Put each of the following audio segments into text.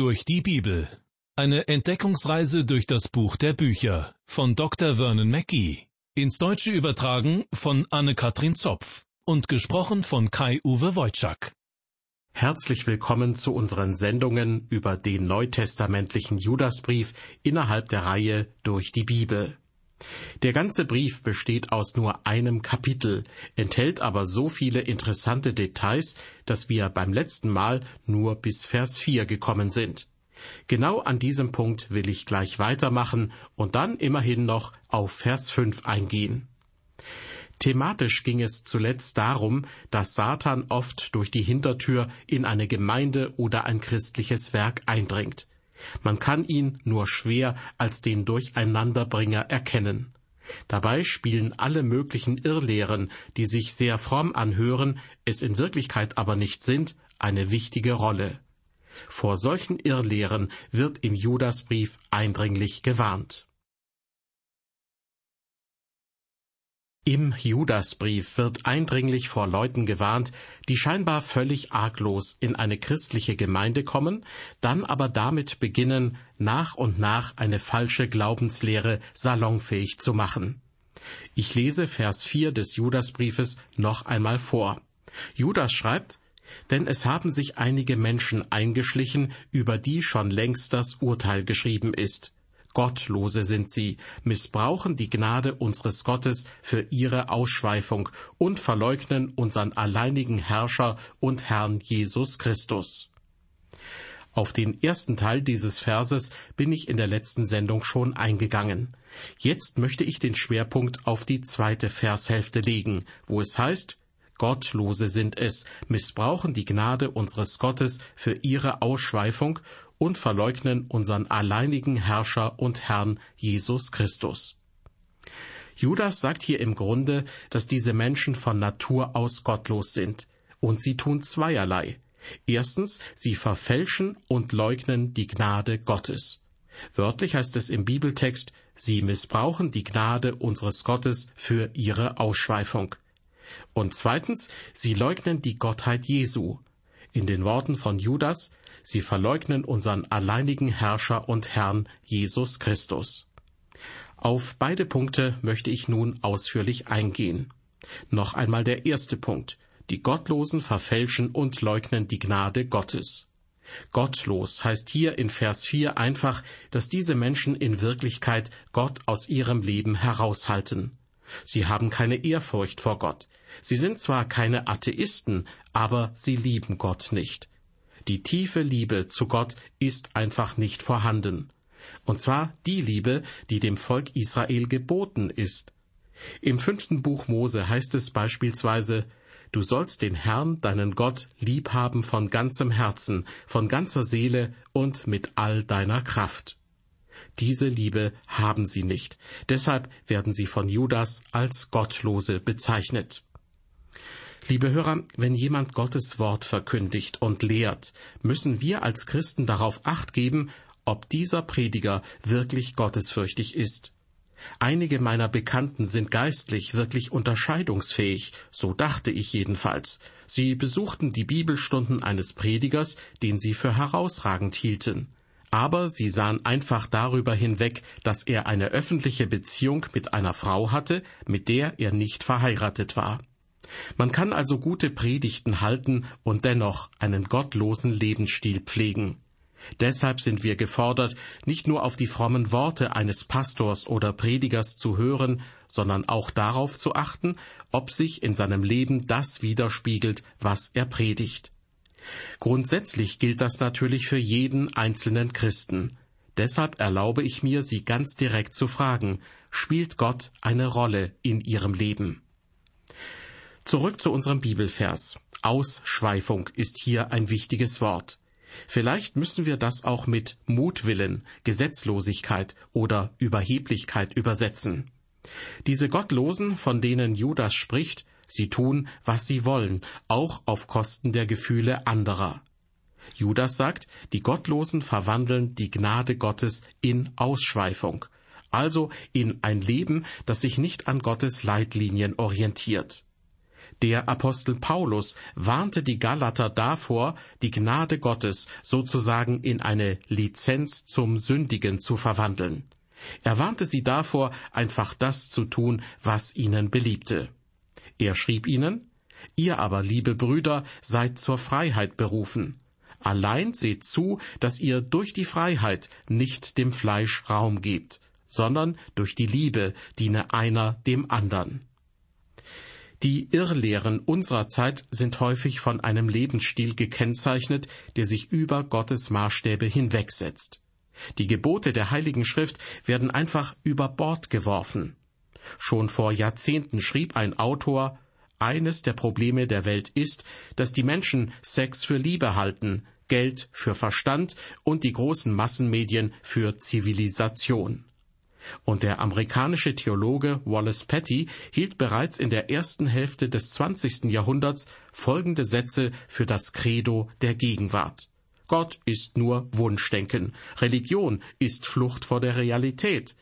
durch die Bibel. Eine Entdeckungsreise durch das Buch der Bücher von Dr. Vernon Mackey. Ins Deutsche übertragen von Anne-Katrin Zopf und gesprochen von Kai-Uwe Wojczak. Herzlich willkommen zu unseren Sendungen über den neutestamentlichen Judasbrief innerhalb der Reihe durch die Bibel. Der ganze Brief besteht aus nur einem Kapitel, enthält aber so viele interessante Details, dass wir beim letzten Mal nur bis Vers 4 gekommen sind. Genau an diesem Punkt will ich gleich weitermachen und dann immerhin noch auf Vers 5 eingehen. Thematisch ging es zuletzt darum, dass Satan oft durch die Hintertür in eine Gemeinde oder ein christliches Werk eindringt. Man kann ihn nur schwer als den Durcheinanderbringer erkennen. Dabei spielen alle möglichen Irrlehren, die sich sehr fromm anhören, es in Wirklichkeit aber nicht sind, eine wichtige Rolle. Vor solchen Irrlehren wird im Judasbrief eindringlich gewarnt. Im Judasbrief wird eindringlich vor Leuten gewarnt, die scheinbar völlig arglos in eine christliche Gemeinde kommen, dann aber damit beginnen, nach und nach eine falsche Glaubenslehre salonfähig zu machen. Ich lese Vers 4 des Judasbriefes noch einmal vor. Judas schreibt, denn es haben sich einige Menschen eingeschlichen, über die schon längst das Urteil geschrieben ist. Gottlose sind sie, missbrauchen die Gnade unseres Gottes für ihre Ausschweifung und verleugnen unseren alleinigen Herrscher und Herrn Jesus Christus. Auf den ersten Teil dieses Verses bin ich in der letzten Sendung schon eingegangen. Jetzt möchte ich den Schwerpunkt auf die zweite Vershälfte legen, wo es heißt, Gottlose sind es, missbrauchen die Gnade unseres Gottes für ihre Ausschweifung und verleugnen unseren alleinigen Herrscher und Herrn Jesus Christus. Judas sagt hier im Grunde, dass diese Menschen von Natur aus gottlos sind. Und sie tun zweierlei. Erstens, sie verfälschen und leugnen die Gnade Gottes. Wörtlich heißt es im Bibeltext, sie missbrauchen die Gnade unseres Gottes für ihre Ausschweifung. Und zweitens, sie leugnen die Gottheit Jesu. In den Worten von Judas, Sie verleugnen unseren alleinigen Herrscher und Herrn Jesus Christus. Auf beide Punkte möchte ich nun ausführlich eingehen. Noch einmal der erste Punkt. Die Gottlosen verfälschen und leugnen die Gnade Gottes. Gottlos heißt hier in Vers 4 einfach, dass diese Menschen in Wirklichkeit Gott aus ihrem Leben heraushalten. Sie haben keine Ehrfurcht vor Gott. Sie sind zwar keine Atheisten, aber sie lieben Gott nicht. Die tiefe Liebe zu Gott ist einfach nicht vorhanden. Und zwar die Liebe, die dem Volk Israel geboten ist. Im fünften Buch Mose heißt es beispielsweise, Du sollst den Herrn, deinen Gott, lieb haben von ganzem Herzen, von ganzer Seele und mit all deiner Kraft. Diese Liebe haben sie nicht, deshalb werden sie von Judas als Gottlose bezeichnet. Liebe Hörer, wenn jemand Gottes Wort verkündigt und lehrt, müssen wir als Christen darauf acht geben, ob dieser Prediger wirklich gottesfürchtig ist. Einige meiner Bekannten sind geistlich wirklich unterscheidungsfähig, so dachte ich jedenfalls. Sie besuchten die Bibelstunden eines Predigers, den sie für herausragend hielten. Aber sie sahen einfach darüber hinweg, dass er eine öffentliche Beziehung mit einer Frau hatte, mit der er nicht verheiratet war. Man kann also gute Predigten halten und dennoch einen gottlosen Lebensstil pflegen. Deshalb sind wir gefordert, nicht nur auf die frommen Worte eines Pastors oder Predigers zu hören, sondern auch darauf zu achten, ob sich in seinem Leben das widerspiegelt, was er predigt. Grundsätzlich gilt das natürlich für jeden einzelnen Christen. Deshalb erlaube ich mir, Sie ganz direkt zu fragen, spielt Gott eine Rolle in Ihrem Leben? Zurück zu unserem Bibelvers. Ausschweifung ist hier ein wichtiges Wort. Vielleicht müssen wir das auch mit Mutwillen, Gesetzlosigkeit oder Überheblichkeit übersetzen. Diese Gottlosen, von denen Judas spricht, sie tun, was sie wollen, auch auf Kosten der Gefühle anderer. Judas sagt, die Gottlosen verwandeln die Gnade Gottes in Ausschweifung, also in ein Leben, das sich nicht an Gottes Leitlinien orientiert. Der Apostel Paulus warnte die Galater davor, die Gnade Gottes sozusagen in eine Lizenz zum Sündigen zu verwandeln. Er warnte sie davor, einfach das zu tun, was ihnen beliebte. Er schrieb ihnen, Ihr aber, liebe Brüder, seid zur Freiheit berufen. Allein seht zu, dass ihr durch die Freiheit nicht dem Fleisch Raum gebt, sondern durch die Liebe diene einer dem andern. Die Irrlehren unserer Zeit sind häufig von einem Lebensstil gekennzeichnet, der sich über Gottes Maßstäbe hinwegsetzt. Die Gebote der Heiligen Schrift werden einfach über Bord geworfen. Schon vor Jahrzehnten schrieb ein Autor, eines der Probleme der Welt ist, dass die Menschen Sex für Liebe halten, Geld für Verstand und die großen Massenmedien für Zivilisation. Und der amerikanische Theologe Wallace Petty hielt bereits in der ersten Hälfte des 20. Jahrhunderts folgende Sätze für das Credo der Gegenwart. Gott ist nur Wunschdenken. Religion ist Flucht vor der Realität.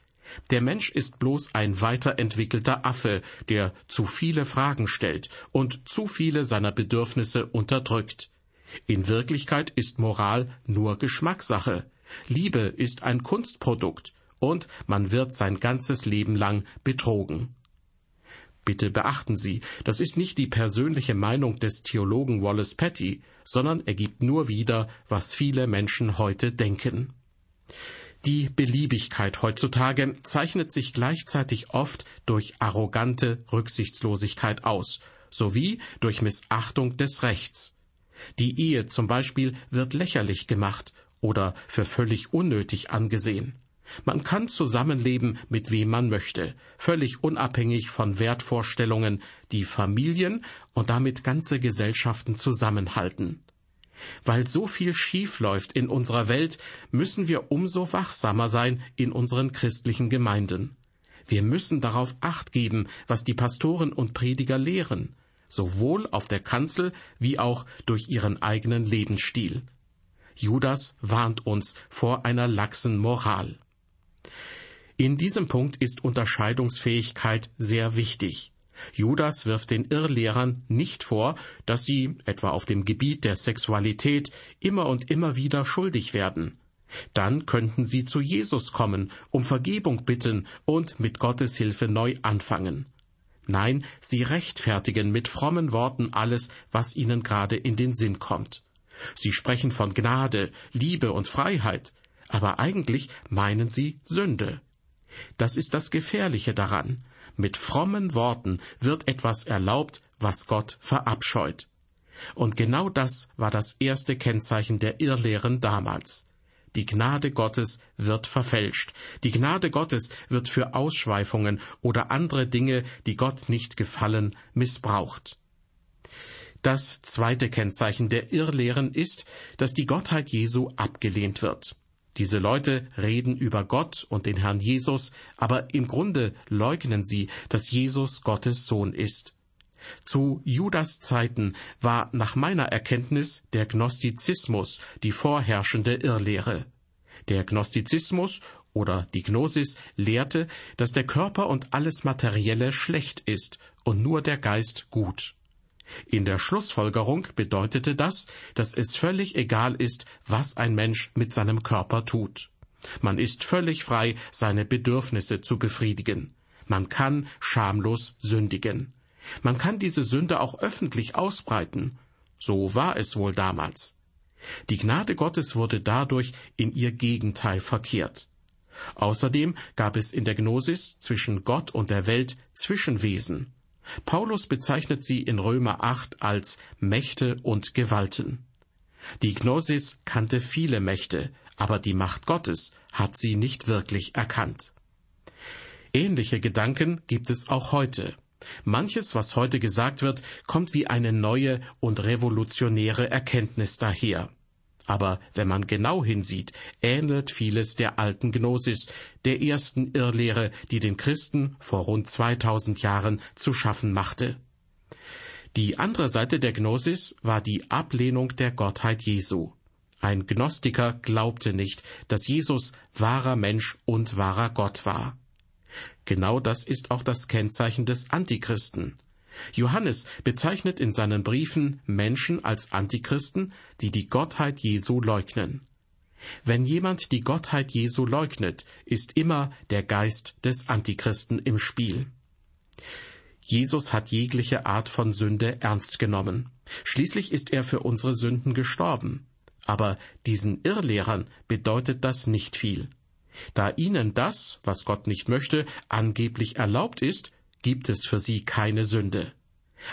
Der Mensch ist bloß ein weiterentwickelter Affe, der zu viele Fragen stellt und zu viele seiner Bedürfnisse unterdrückt. In Wirklichkeit ist Moral nur Geschmackssache. Liebe ist ein Kunstprodukt und man wird sein ganzes Leben lang betrogen. Bitte beachten Sie, das ist nicht die persönliche Meinung des Theologen Wallace Petty, sondern er gibt nur wieder, was viele Menschen heute denken. Die Beliebigkeit heutzutage zeichnet sich gleichzeitig oft durch arrogante Rücksichtslosigkeit aus, sowie durch Missachtung des Rechts. Die Ehe zum Beispiel wird lächerlich gemacht oder für völlig unnötig angesehen. Man kann zusammenleben, mit wem man möchte, völlig unabhängig von Wertvorstellungen, die Familien und damit ganze Gesellschaften zusammenhalten. Weil so viel schief läuft in unserer Welt, müssen wir umso wachsamer sein in unseren christlichen Gemeinden. Wir müssen darauf acht geben, was die Pastoren und Prediger lehren, sowohl auf der Kanzel wie auch durch ihren eigenen Lebensstil. Judas warnt uns vor einer laxen Moral. In diesem Punkt ist Unterscheidungsfähigkeit sehr wichtig. Judas wirft den Irrlehrern nicht vor, dass sie, etwa auf dem Gebiet der Sexualität, immer und immer wieder schuldig werden. Dann könnten sie zu Jesus kommen, um Vergebung bitten und mit Gottes Hilfe neu anfangen. Nein, sie rechtfertigen mit frommen Worten alles, was ihnen gerade in den Sinn kommt. Sie sprechen von Gnade, Liebe und Freiheit, aber eigentlich meinen sie Sünde. Das ist das Gefährliche daran. Mit frommen Worten wird etwas erlaubt, was Gott verabscheut. Und genau das war das erste Kennzeichen der Irrlehren damals. Die Gnade Gottes wird verfälscht. Die Gnade Gottes wird für Ausschweifungen oder andere Dinge, die Gott nicht gefallen, missbraucht. Das zweite Kennzeichen der Irrlehren ist, dass die Gottheit Jesu abgelehnt wird. Diese Leute reden über Gott und den Herrn Jesus, aber im Grunde leugnen sie, dass Jesus Gottes Sohn ist. Zu Judas Zeiten war nach meiner Erkenntnis der Gnostizismus die vorherrschende Irrlehre. Der Gnostizismus oder die Gnosis lehrte, dass der Körper und alles Materielle schlecht ist und nur der Geist gut. In der Schlussfolgerung bedeutete das, dass es völlig egal ist, was ein Mensch mit seinem Körper tut. Man ist völlig frei, seine Bedürfnisse zu befriedigen. Man kann schamlos sündigen. Man kann diese Sünde auch öffentlich ausbreiten. So war es wohl damals. Die Gnade Gottes wurde dadurch in ihr Gegenteil verkehrt. Außerdem gab es in der Gnosis zwischen Gott und der Welt Zwischenwesen. Paulus bezeichnet sie in Römer 8 als Mächte und Gewalten. Die Gnosis kannte viele Mächte, aber die Macht Gottes hat sie nicht wirklich erkannt. Ähnliche Gedanken gibt es auch heute. Manches, was heute gesagt wird, kommt wie eine neue und revolutionäre Erkenntnis daher. Aber wenn man genau hinsieht, ähnelt vieles der alten Gnosis, der ersten Irrlehre, die den Christen vor rund 2000 Jahren zu schaffen machte. Die andere Seite der Gnosis war die Ablehnung der Gottheit Jesu. Ein Gnostiker glaubte nicht, dass Jesus wahrer Mensch und wahrer Gott war. Genau das ist auch das Kennzeichen des Antichristen. Johannes bezeichnet in seinen Briefen Menschen als Antichristen, die die Gottheit Jesu leugnen. Wenn jemand die Gottheit Jesu leugnet, ist immer der Geist des Antichristen im Spiel. Jesus hat jegliche Art von Sünde ernst genommen. Schließlich ist er für unsere Sünden gestorben. Aber diesen Irrlehrern bedeutet das nicht viel. Da ihnen das, was Gott nicht möchte, angeblich erlaubt ist, gibt es für sie keine Sünde.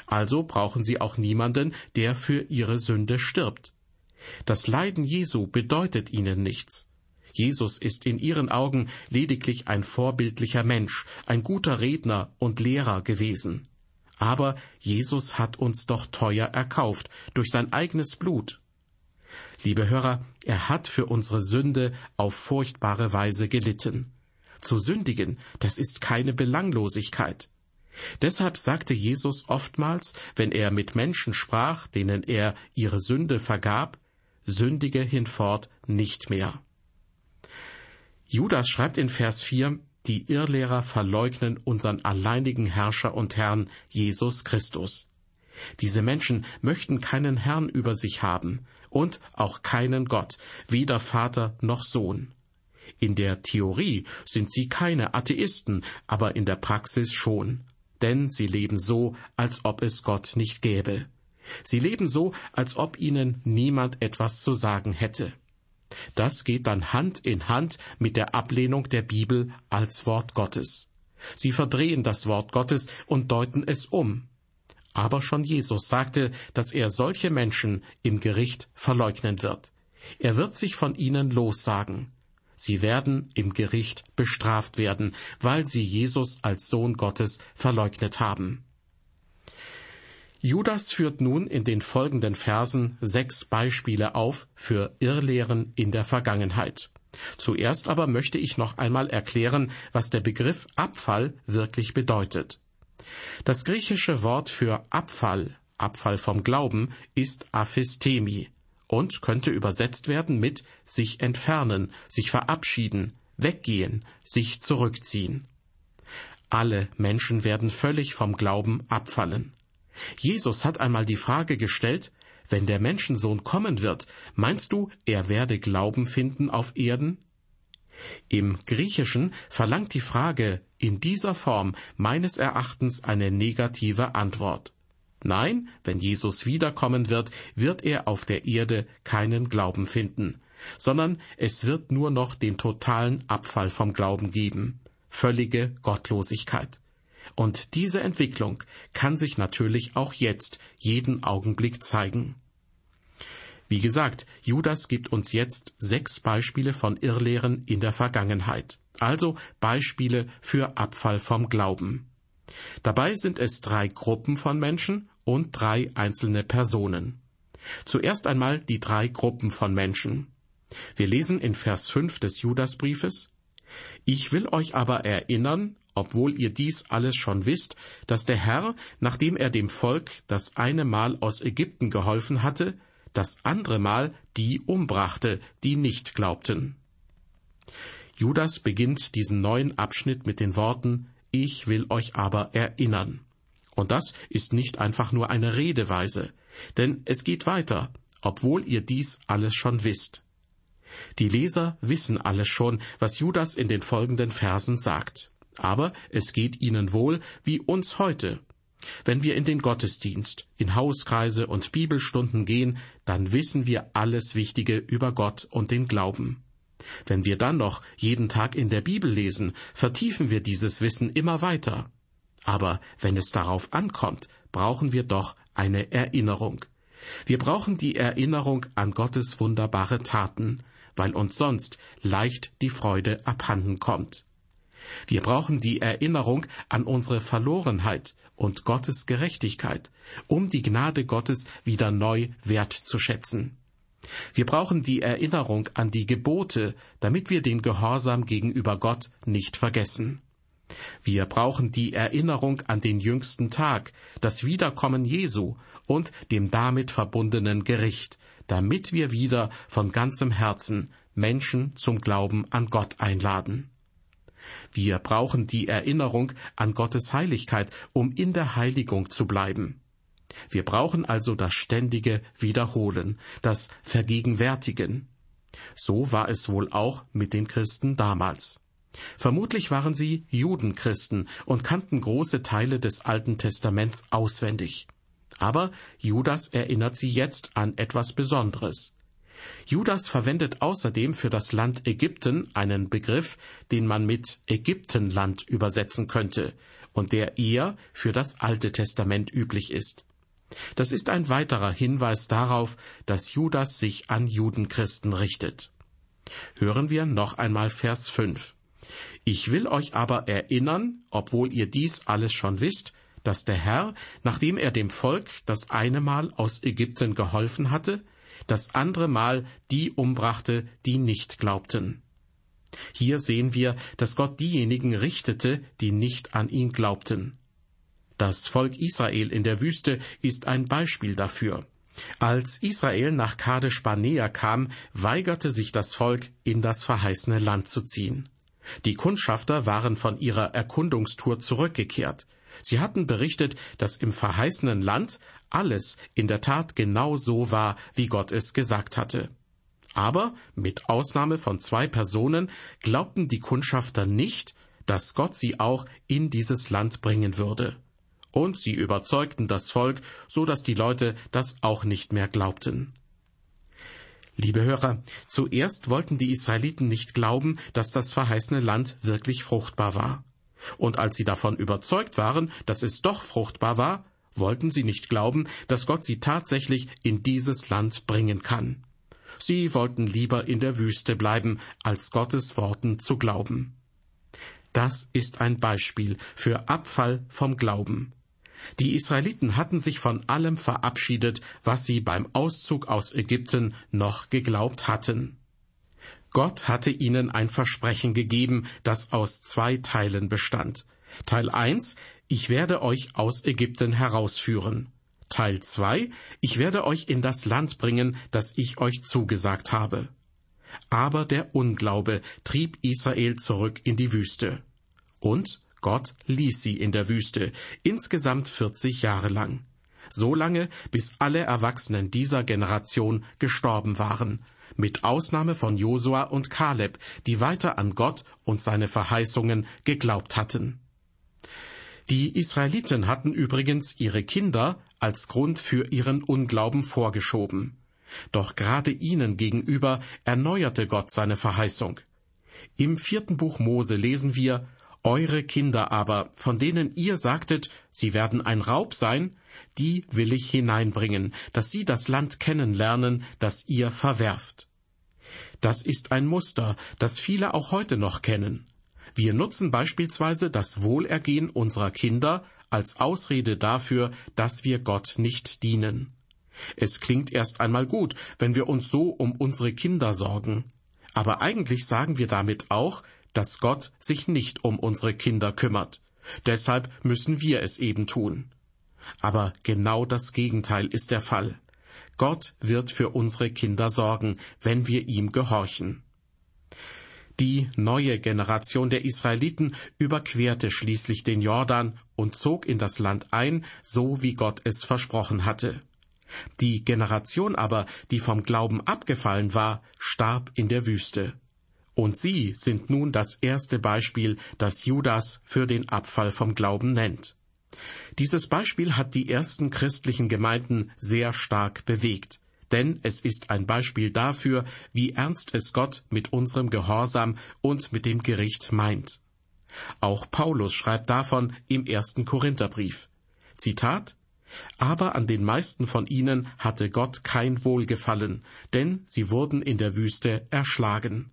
Also brauchen sie auch niemanden, der für ihre Sünde stirbt. Das Leiden Jesu bedeutet ihnen nichts. Jesus ist in ihren Augen lediglich ein vorbildlicher Mensch, ein guter Redner und Lehrer gewesen. Aber Jesus hat uns doch teuer erkauft durch sein eigenes Blut. Liebe Hörer, er hat für unsere Sünde auf furchtbare Weise gelitten. Zu sündigen, das ist keine Belanglosigkeit. Deshalb sagte Jesus oftmals, wenn er mit Menschen sprach, denen er ihre Sünde vergab, sündige hinfort nicht mehr. Judas schreibt in Vers 4, die Irrlehrer verleugnen unseren alleinigen Herrscher und Herrn Jesus Christus. Diese Menschen möchten keinen Herrn über sich haben und auch keinen Gott, weder Vater noch Sohn. In der Theorie sind sie keine Atheisten, aber in der Praxis schon denn sie leben so, als ob es Gott nicht gäbe. Sie leben so, als ob ihnen niemand etwas zu sagen hätte. Das geht dann Hand in Hand mit der Ablehnung der Bibel als Wort Gottes. Sie verdrehen das Wort Gottes und deuten es um. Aber schon Jesus sagte, dass er solche Menschen im Gericht verleugnen wird. Er wird sich von ihnen lossagen. Sie werden im Gericht bestraft werden, weil sie Jesus als Sohn Gottes verleugnet haben. Judas führt nun in den folgenden Versen sechs Beispiele auf für Irrlehren in der Vergangenheit. Zuerst aber möchte ich noch einmal erklären, was der Begriff Abfall wirklich bedeutet. Das griechische Wort für Abfall, Abfall vom Glauben, ist Aphistemi und könnte übersetzt werden mit sich entfernen, sich verabschieden, weggehen, sich zurückziehen. Alle Menschen werden völlig vom Glauben abfallen. Jesus hat einmal die Frage gestellt, wenn der Menschensohn kommen wird, meinst du, er werde Glauben finden auf Erden? Im Griechischen verlangt die Frage in dieser Form meines Erachtens eine negative Antwort. Nein, wenn Jesus wiederkommen wird, wird er auf der Erde keinen Glauben finden, sondern es wird nur noch den totalen Abfall vom Glauben geben, völlige Gottlosigkeit. Und diese Entwicklung kann sich natürlich auch jetzt jeden Augenblick zeigen. Wie gesagt, Judas gibt uns jetzt sechs Beispiele von Irrlehren in der Vergangenheit, also Beispiele für Abfall vom Glauben. Dabei sind es drei Gruppen von Menschen und drei einzelne Personen. Zuerst einmal die drei Gruppen von Menschen. Wir lesen in Vers 5 des Judasbriefes Ich will euch aber erinnern, obwohl ihr dies alles schon wisst, dass der Herr, nachdem er dem Volk das eine Mal aus Ägypten geholfen hatte, das andere Mal die umbrachte, die nicht glaubten. Judas beginnt diesen neuen Abschnitt mit den Worten Ich will euch aber erinnern. Und das ist nicht einfach nur eine Redeweise, denn es geht weiter, obwohl ihr dies alles schon wisst. Die Leser wissen alles schon, was Judas in den folgenden Versen sagt. Aber es geht ihnen wohl wie uns heute. Wenn wir in den Gottesdienst, in Hauskreise und Bibelstunden gehen, dann wissen wir alles Wichtige über Gott und den Glauben. Wenn wir dann noch jeden Tag in der Bibel lesen, vertiefen wir dieses Wissen immer weiter. Aber wenn es darauf ankommt, brauchen wir doch eine Erinnerung. Wir brauchen die Erinnerung an Gottes wunderbare Taten, weil uns sonst leicht die Freude abhanden kommt. Wir brauchen die Erinnerung an unsere Verlorenheit und Gottes Gerechtigkeit, um die Gnade Gottes wieder neu wertzuschätzen. Wir brauchen die Erinnerung an die Gebote, damit wir den Gehorsam gegenüber Gott nicht vergessen. Wir brauchen die Erinnerung an den jüngsten Tag, das Wiederkommen Jesu und dem damit verbundenen Gericht, damit wir wieder von ganzem Herzen Menschen zum Glauben an Gott einladen. Wir brauchen die Erinnerung an Gottes Heiligkeit, um in der Heiligung zu bleiben. Wir brauchen also das ständige Wiederholen, das Vergegenwärtigen. So war es wohl auch mit den Christen damals. Vermutlich waren sie Judenchristen und kannten große Teile des Alten Testaments auswendig. Aber Judas erinnert sie jetzt an etwas Besonderes. Judas verwendet außerdem für das Land Ägypten einen Begriff, den man mit Ägyptenland übersetzen könnte und der eher für das Alte Testament üblich ist. Das ist ein weiterer Hinweis darauf, dass Judas sich an Judenchristen richtet. Hören wir noch einmal Vers 5. Ich will euch aber erinnern, obwohl ihr dies alles schon wisst, dass der Herr, nachdem er dem Volk das eine Mal aus Ägypten geholfen hatte, das andere Mal die umbrachte, die nicht glaubten. Hier sehen wir, dass Gott diejenigen richtete, die nicht an ihn glaubten. Das Volk Israel in der Wüste ist ein Beispiel dafür. Als Israel nach Kadesh Barnea kam, weigerte sich das Volk, in das verheißene Land zu ziehen. Die Kundschafter waren von ihrer Erkundungstour zurückgekehrt. Sie hatten berichtet, dass im verheißenen Land alles in der Tat genau so war, wie Gott es gesagt hatte. Aber mit Ausnahme von zwei Personen glaubten die Kundschafter nicht, dass Gott sie auch in dieses Land bringen würde. Und sie überzeugten das Volk, so dass die Leute das auch nicht mehr glaubten. Liebe Hörer, zuerst wollten die Israeliten nicht glauben, dass das verheißene Land wirklich fruchtbar war. Und als sie davon überzeugt waren, dass es doch fruchtbar war, wollten sie nicht glauben, dass Gott sie tatsächlich in dieses Land bringen kann. Sie wollten lieber in der Wüste bleiben, als Gottes Worten zu glauben. Das ist ein Beispiel für Abfall vom Glauben. Die Israeliten hatten sich von allem verabschiedet, was sie beim Auszug aus Ägypten noch geglaubt hatten. Gott hatte ihnen ein Versprechen gegeben, das aus zwei Teilen bestand. Teil 1, ich werde euch aus Ägypten herausführen. Teil 2, ich werde euch in das Land bringen, das ich euch zugesagt habe. Aber der Unglaube trieb Israel zurück in die Wüste. Und Gott ließ sie in der Wüste, insgesamt 40 Jahre lang. So lange, bis alle Erwachsenen dieser Generation gestorben waren, mit Ausnahme von Josua und Kaleb, die weiter an Gott und seine Verheißungen geglaubt hatten. Die Israeliten hatten übrigens ihre Kinder als Grund für ihren Unglauben vorgeschoben. Doch gerade ihnen gegenüber erneuerte Gott seine Verheißung. Im vierten Buch Mose lesen wir, eure Kinder aber, von denen ihr sagtet, sie werden ein Raub sein, die will ich hineinbringen, dass sie das Land kennenlernen, das ihr verwerft. Das ist ein Muster, das viele auch heute noch kennen. Wir nutzen beispielsweise das Wohlergehen unserer Kinder als Ausrede dafür, dass wir Gott nicht dienen. Es klingt erst einmal gut, wenn wir uns so um unsere Kinder sorgen. Aber eigentlich sagen wir damit auch, dass Gott sich nicht um unsere Kinder kümmert. Deshalb müssen wir es eben tun. Aber genau das Gegenteil ist der Fall. Gott wird für unsere Kinder sorgen, wenn wir ihm gehorchen. Die neue Generation der Israeliten überquerte schließlich den Jordan und zog in das Land ein, so wie Gott es versprochen hatte. Die Generation aber, die vom Glauben abgefallen war, starb in der Wüste. Und sie sind nun das erste Beispiel, das Judas für den Abfall vom Glauben nennt. Dieses Beispiel hat die ersten christlichen Gemeinden sehr stark bewegt, denn es ist ein Beispiel dafür, wie ernst es Gott mit unserem Gehorsam und mit dem Gericht meint. Auch Paulus schreibt davon im ersten Korintherbrief. Zitat aber an den meisten von ihnen hatte Gott kein Wohlgefallen, denn sie wurden in der Wüste erschlagen.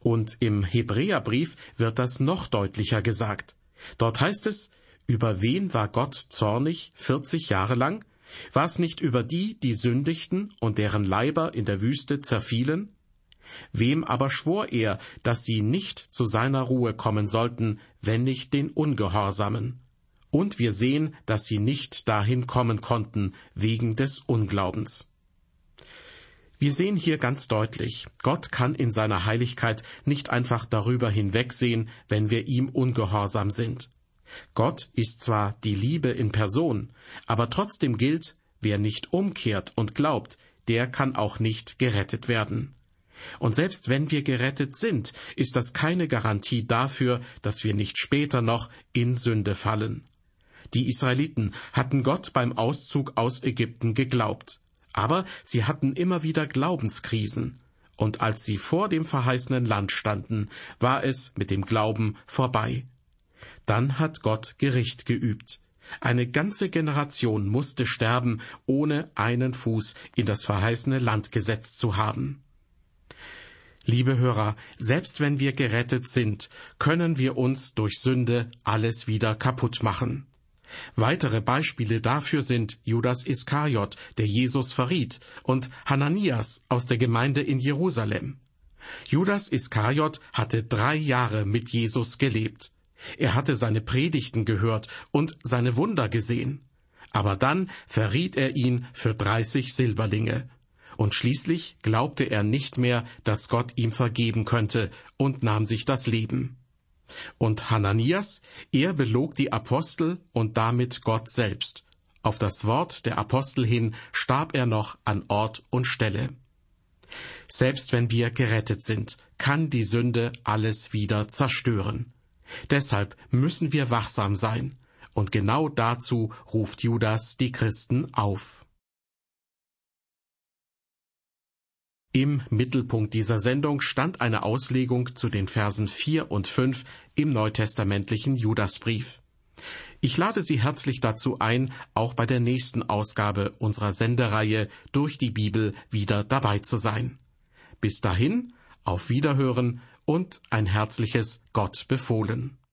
Und im Hebräerbrief wird das noch deutlicher gesagt. Dort heißt es, über wen war Gott zornig vierzig Jahre lang? War es nicht über die, die sündigten und deren Leiber in der Wüste zerfielen? Wem aber schwor er, dass sie nicht zu seiner Ruhe kommen sollten, wenn nicht den Ungehorsamen? Und wir sehen, dass sie nicht dahin kommen konnten, wegen des Unglaubens. Wir sehen hier ganz deutlich, Gott kann in seiner Heiligkeit nicht einfach darüber hinwegsehen, wenn wir ihm ungehorsam sind. Gott ist zwar die Liebe in Person, aber trotzdem gilt, wer nicht umkehrt und glaubt, der kann auch nicht gerettet werden. Und selbst wenn wir gerettet sind, ist das keine Garantie dafür, dass wir nicht später noch in Sünde fallen. Die Israeliten hatten Gott beim Auszug aus Ägypten geglaubt. Aber sie hatten immer wieder Glaubenskrisen, und als sie vor dem verheißenen Land standen, war es mit dem Glauben vorbei. Dann hat Gott Gericht geübt. Eine ganze Generation musste sterben, ohne einen Fuß in das verheißene Land gesetzt zu haben. Liebe Hörer, selbst wenn wir gerettet sind, können wir uns durch Sünde alles wieder kaputt machen. Weitere Beispiele dafür sind Judas Iskariot, der Jesus verriet, und Hananias aus der Gemeinde in Jerusalem. Judas Iskariot hatte drei Jahre mit Jesus gelebt. Er hatte seine Predigten gehört und seine Wunder gesehen. Aber dann verriet er ihn für dreißig Silberlinge. Und schließlich glaubte er nicht mehr, dass Gott ihm vergeben könnte und nahm sich das Leben. Und Hananias, er belog die Apostel und damit Gott selbst. Auf das Wort der Apostel hin starb er noch an Ort und Stelle. Selbst wenn wir gerettet sind, kann die Sünde alles wieder zerstören. Deshalb müssen wir wachsam sein, und genau dazu ruft Judas die Christen auf. Im Mittelpunkt dieser Sendung stand eine Auslegung zu den Versen 4 und 5 im neutestamentlichen Judasbrief. Ich lade Sie herzlich dazu ein, auch bei der nächsten Ausgabe unserer Sendereihe durch die Bibel wieder dabei zu sein. Bis dahin, auf Wiederhören und ein herzliches Gott befohlen.